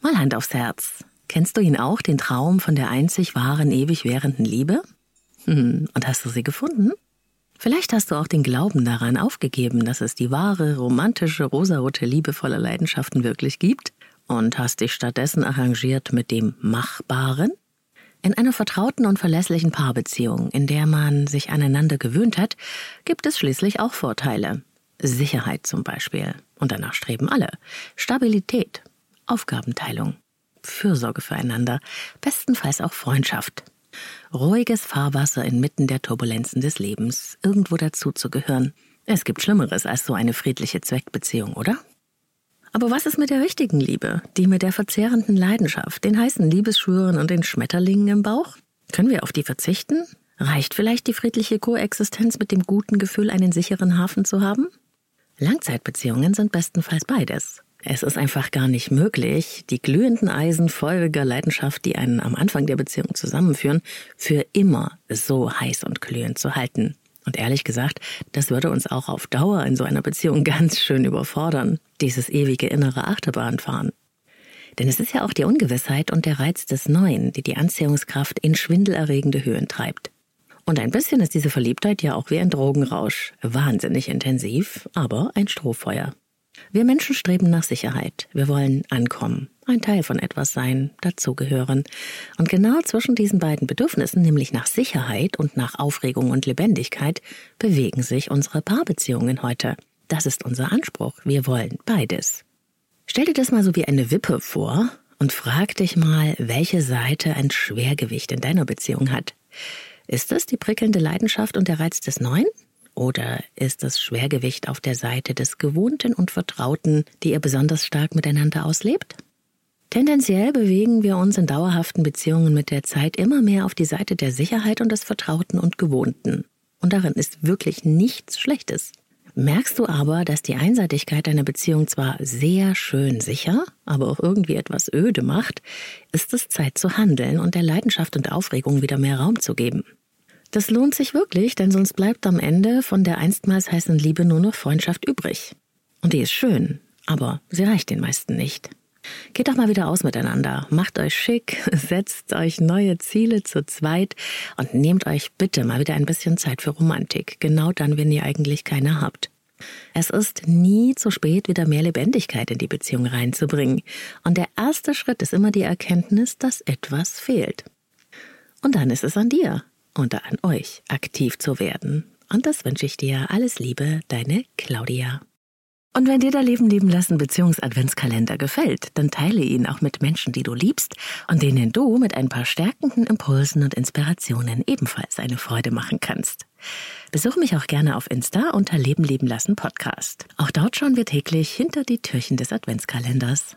Mal Hand aufs Herz. Kennst du ihn auch, den Traum von der einzig wahren, ewig währenden Liebe? Hm, und hast du sie gefunden? Vielleicht hast du auch den Glauben daran aufgegeben, dass es die wahre, romantische, rosarote Liebe voller Leidenschaften wirklich gibt und hast dich stattdessen arrangiert mit dem Machbaren? In einer vertrauten und verlässlichen Paarbeziehung, in der man sich aneinander gewöhnt hat, gibt es schließlich auch Vorteile. Sicherheit zum Beispiel. Und danach streben alle. Stabilität, Aufgabenteilung, Fürsorge füreinander, bestenfalls auch Freundschaft. Ruhiges Fahrwasser inmitten der Turbulenzen des Lebens, irgendwo dazuzugehören. Es gibt Schlimmeres als so eine friedliche Zweckbeziehung, oder? Aber was ist mit der richtigen Liebe, die mit der verzehrenden Leidenschaft, den heißen Liebesschwüren und den Schmetterlingen im Bauch? Können wir auf die verzichten? Reicht vielleicht die friedliche Koexistenz mit dem guten Gefühl, einen sicheren Hafen zu haben? Langzeitbeziehungen sind bestenfalls beides. Es ist einfach gar nicht möglich, die glühenden Eisen feuriger Leidenschaft, die einen am Anfang der Beziehung zusammenführen, für immer so heiß und glühend zu halten. Und ehrlich gesagt, das würde uns auch auf Dauer in so einer Beziehung ganz schön überfordern, dieses ewige innere Achterbahnfahren. Denn es ist ja auch die Ungewissheit und der Reiz des Neuen, die die Anziehungskraft in schwindelerregende Höhen treibt. Und ein bisschen ist diese Verliebtheit ja auch wie ein Drogenrausch. Wahnsinnig intensiv, aber ein Strohfeuer. Wir Menschen streben nach Sicherheit. Wir wollen ankommen, ein Teil von etwas sein, dazugehören. Und genau zwischen diesen beiden Bedürfnissen, nämlich nach Sicherheit und nach Aufregung und Lebendigkeit, bewegen sich unsere Paarbeziehungen heute. Das ist unser Anspruch. Wir wollen beides. Stell dir das mal so wie eine Wippe vor und frag dich mal, welche Seite ein Schwergewicht in deiner Beziehung hat. Ist es die prickelnde Leidenschaft und der Reiz des Neuen? Oder ist das Schwergewicht auf der Seite des Gewohnten und Vertrauten, die ihr besonders stark miteinander auslebt? Tendenziell bewegen wir uns in dauerhaften Beziehungen mit der Zeit immer mehr auf die Seite der Sicherheit und des Vertrauten und Gewohnten. Und darin ist wirklich nichts Schlechtes. Merkst du aber, dass die Einseitigkeit einer Beziehung zwar sehr schön sicher, aber auch irgendwie etwas öde macht, ist es Zeit zu handeln und der Leidenschaft und Aufregung wieder mehr Raum zu geben. Das lohnt sich wirklich, denn sonst bleibt am Ende von der einstmals heißen Liebe nur noch Freundschaft übrig. Und die ist schön, aber sie reicht den meisten nicht. Geht doch mal wieder aus miteinander, macht euch schick, setzt euch neue Ziele zu zweit und nehmt euch bitte mal wieder ein bisschen Zeit für Romantik, genau dann, wenn ihr eigentlich keine habt. Es ist nie zu spät, wieder mehr Lebendigkeit in die Beziehung reinzubringen. Und der erste Schritt ist immer die Erkenntnis, dass etwas fehlt. Und dann ist es an dir und an euch aktiv zu werden. Und das wünsche ich dir. Alles Liebe, deine Claudia. Und wenn dir der Leben leben lassen Beziehungs-Adventskalender gefällt, dann teile ihn auch mit Menschen, die du liebst und denen du mit ein paar stärkenden Impulsen und Inspirationen ebenfalls eine Freude machen kannst. Besuche mich auch gerne auf Insta unter Leben leben lassen Podcast. Auch dort schauen wir täglich hinter die Türchen des Adventskalenders.